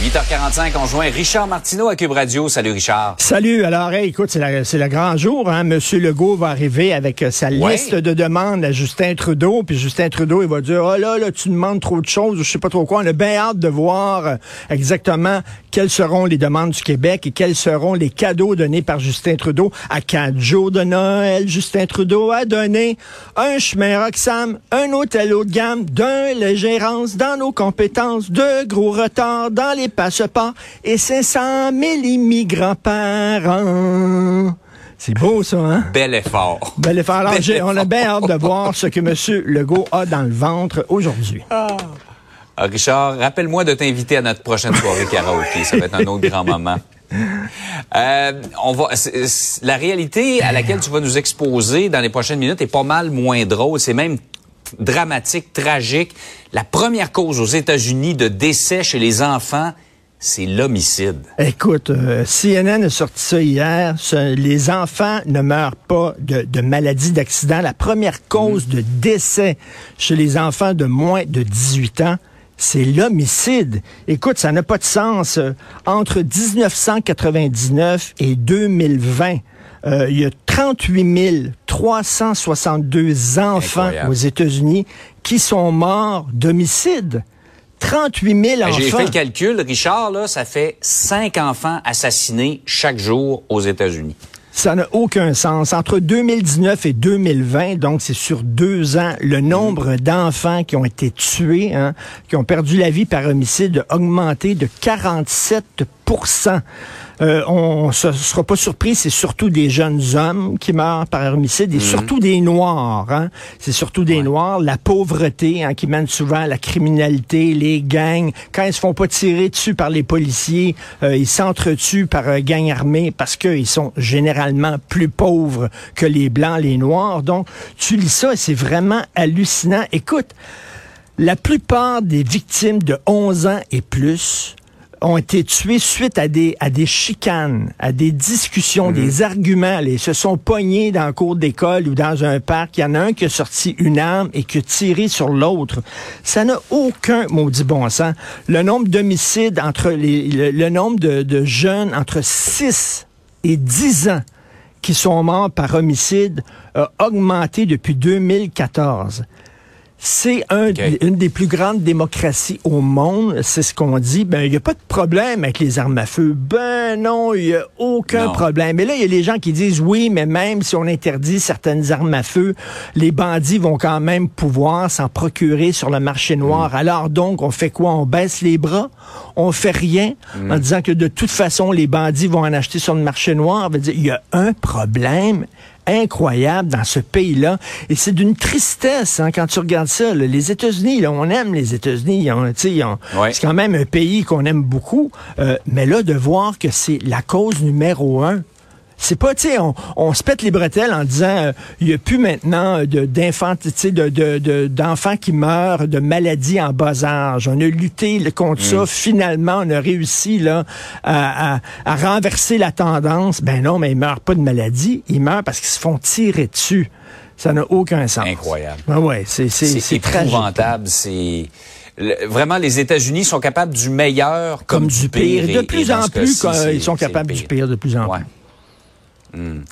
8h45, on joint Richard Martineau à Cube Radio. Salut Richard. Salut. Alors, hey, écoute, c'est le grand jour. Hein? Monsieur Legault va arriver avec euh, sa liste de demandes à Justin Trudeau. Puis Justin Trudeau, il va dire, oh là, là, tu demandes trop de choses, je sais pas trop quoi. On a bien hâte de voir euh, exactement quelles seront les demandes du Québec et quels seront les cadeaux donnés par Justin Trudeau. À quatre jours de Noël, Justin Trudeau a donné un chemin Roxham, un hôtel haut de gamme, d'un gérance dans nos compétences, de gros retards dans les passeports et 500 000 immigrants par an. C'est beau, ça, hein? Bel effort. Bel effort. Alors, on a bien hâte de voir ce que M. Legault a dans le ventre aujourd'hui. Ah. Ah, Richard, rappelle-moi de t'inviter à notre prochaine soirée karaoké. Ça va être un autre grand moment. Euh, on va, la réalité à laquelle tu vas nous exposer dans les prochaines minutes est pas mal moins drôle. C'est même dramatique, tragique. La première cause aux États-Unis de décès chez les enfants, c'est l'homicide. Écoute, euh, CNN a sorti ça hier. les enfants ne meurent pas de, maladies, d'accidents. La première cause de décès chez les enfants de moins de 18 ans, c'est l'homicide. Écoute, ça n'a pas de sens. Euh, entre 1999 et 2020, euh, il y a 38 362 enfants aux États-Unis qui sont morts d'homicide. 38 000 ben, enfants. J'ai fait le calcul, Richard, là, ça fait 5 enfants assassinés chaque jour aux États-Unis. Ça n'a aucun sens. Entre 2019 et 2020, donc c'est sur deux ans, le nombre d'enfants qui ont été tués, hein, qui ont perdu la vie par homicide, a augmenté de 47 euh, on ne sera pas surpris, c'est surtout des jeunes hommes qui meurent par homicide et mhm. surtout des Noirs. Hein. C'est surtout des Noirs. La pauvreté hein, qui mène souvent à la criminalité, les gangs. Quand ils se font pas tirer dessus par les policiers, euh, ils s'entretuent par un gang armé parce qu'ils sont généralement plus pauvres que les Blancs, les Noirs. Donc, tu lis ça et c'est vraiment hallucinant. Écoute, la plupart des victimes de 11 ans et plus ont été tués suite à des, à des chicanes, à des discussions, des mhm. arguments. Ils se sont pognés dans le cours d'école ou dans un parc. Il y en a un qui a sorti une arme et qui a tiré sur l'autre. Ça n'a aucun maudit bon sens. Le nombre d'homicides entre les, le, nombre de, de jeunes entre 6 et 10 ans qui sont morts par homicide a augmenté depuis 2014. C'est un, une des plus grandes démocraties au monde, c'est ce qu'on dit. Ben, il n'y a pas de problème avec les armes à feu. Ben non, il n'y a aucun problème. Mais là, il y a les gens qui disent oui, mais même si on interdit certaines armes à feu, les bandits vont quand même pouvoir s'en procurer sur le marché noir. Mm. Alors donc, on fait quoi? On baisse les bras? On fait rien? En mm. disant que de toute façon, les bandits vont en acheter sur le marché noir. Il y a un problème incroyable dans ce pays-là. Et c'est d'une tristesse hein, quand tu regardes ça. Les États-Unis, on aime les États-Unis. C'est quand même un pays qu'on aime beaucoup. Euh, mais là, de voir que c'est la cause numéro un c'est pas, tu sais, on, on, se pète les bretelles en disant, euh, il n'y a plus maintenant d'enfants, de, de, d'enfants qui meurent de maladies en bas âge. On a lutté contre ça. Mm. Finalement, on a réussi là à, à, renverser la tendance. Ben non, mais ils meurent pas de maladie. Ils meurent parce qu'ils se font tirer dessus. Ça n'a aucun sens. Incroyable. Ben ouais, c'est c'est c'est épouvantable. C'est vraiment les États-Unis sont capables du meilleur comme, du pire. de plus en plus, ils sont capables du pire de plus en plus. Hmm.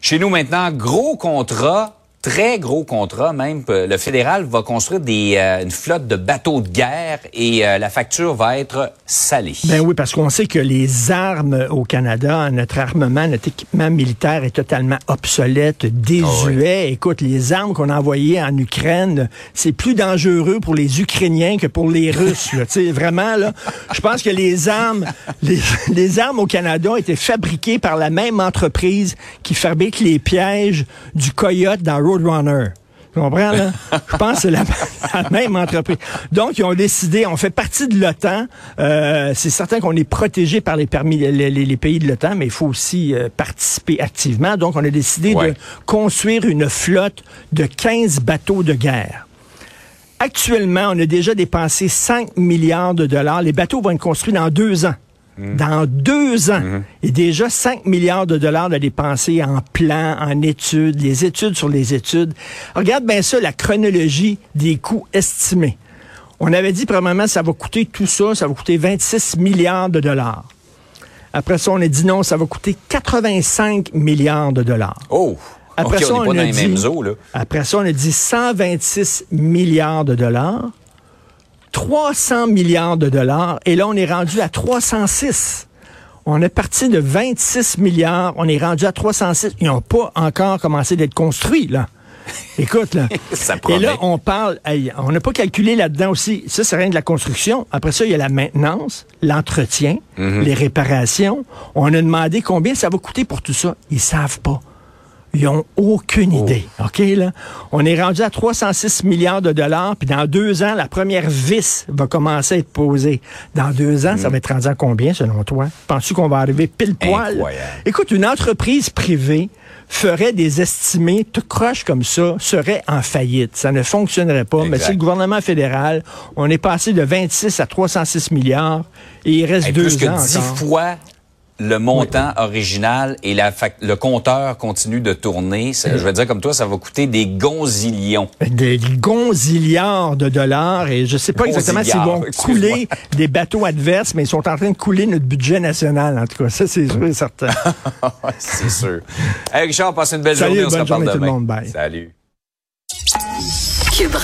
Chez nous maintenant, gros contrat très gros contrat même. Le fédéral va construire des, euh, une flotte de bateaux de guerre et euh, la facture va être salée. Ben oui, parce qu'on sait que les armes au Canada, notre armement, notre équipement militaire est totalement obsolète, désuet. Ah Écoute, les armes qu'on a envoyées en Ukraine, c'est plus dangereux pour les Ukrainiens que pour les Russes. Tu sais, vraiment, là, je pense que les armes, les, les armes au Canada ont été fabriquées par la même entreprise qui fabrique les pièges du coyote dans Roadrunner. Tu comprends, là? Je pense que c'est la, même entreprise. Donc, ils ont décidé, on fait partie de l'OTAN. Euh, c'est certain qu'on est protégé par les, permis, les, pays de l'OTAN, mais il faut aussi euh, participer activement. Donc, on a décidé de construire une flotte de 15 bateaux de guerre. Actuellement, on a déjà dépensé 5 milliards de dollars. Les bateaux vont être construits dans deux ans. Dans deux ans, et déjà 5 milliards de dollars de dépensés en plans, en études, les études sur les études. Regarde bien ça, la chronologie des coûts estimés. On avait dit, premièrement, ça va coûter tout ça, ça va coûter 26 milliards de dollars. Après ça, on a dit non, ça va coûter 85 milliards de dollars. Oh! Après OK, ça, on a dit- eaux. Après ça, on a dit 126 milliards de dollars, 300 milliards de dollars, et là, on est rendu à 306. On est parti de 26 milliards, on est rendu à 306. Ils n'ont pas encore commencé d'être construits, là. Écoute, là. Ça Et là, on parle, hey, on n'a pas calculé là-dedans aussi. Ça, c'est rien de la construction. Après ça, il y a la maintenance, l'entretien, Mhm. les réparations. On a demandé combien ça va coûter pour tout ça. Ils savent pas. Ils ont aucune Oh. idée. OK, là? On est rendu à 306 milliards de dollars, puis dans deux ans, la première vis va commencer à être posée. Dans deux ans, ça va être rendu à combien, selon toi? Penses-tu qu'on va arriver pile poil? Incroyable. Écoute, une entreprise privée ferait des estimés tout croche comme ça, serait en faillite. Ça ne fonctionnerait pas. Mais c'est le gouvernement fédéral. On est passé de 26 à 306 milliards et il reste Hey, deux plus que ans 10 encore. fois le montant original et la le compteur continue de tourner. Ça- Je vais dire comme toi, ça va coûter des gonzillions. Des gonzillards de dollars et je sais pas exactement s'ils vont couler des bateaux adverses, mais ils sont en train de couler notre budget national, en tout cas. Ça, c'est sûr et certain. C'est sûr. Hey, Richard, passe une belle Salut, journée. On se bonne reparle journée tout le monde. Bye. Salut.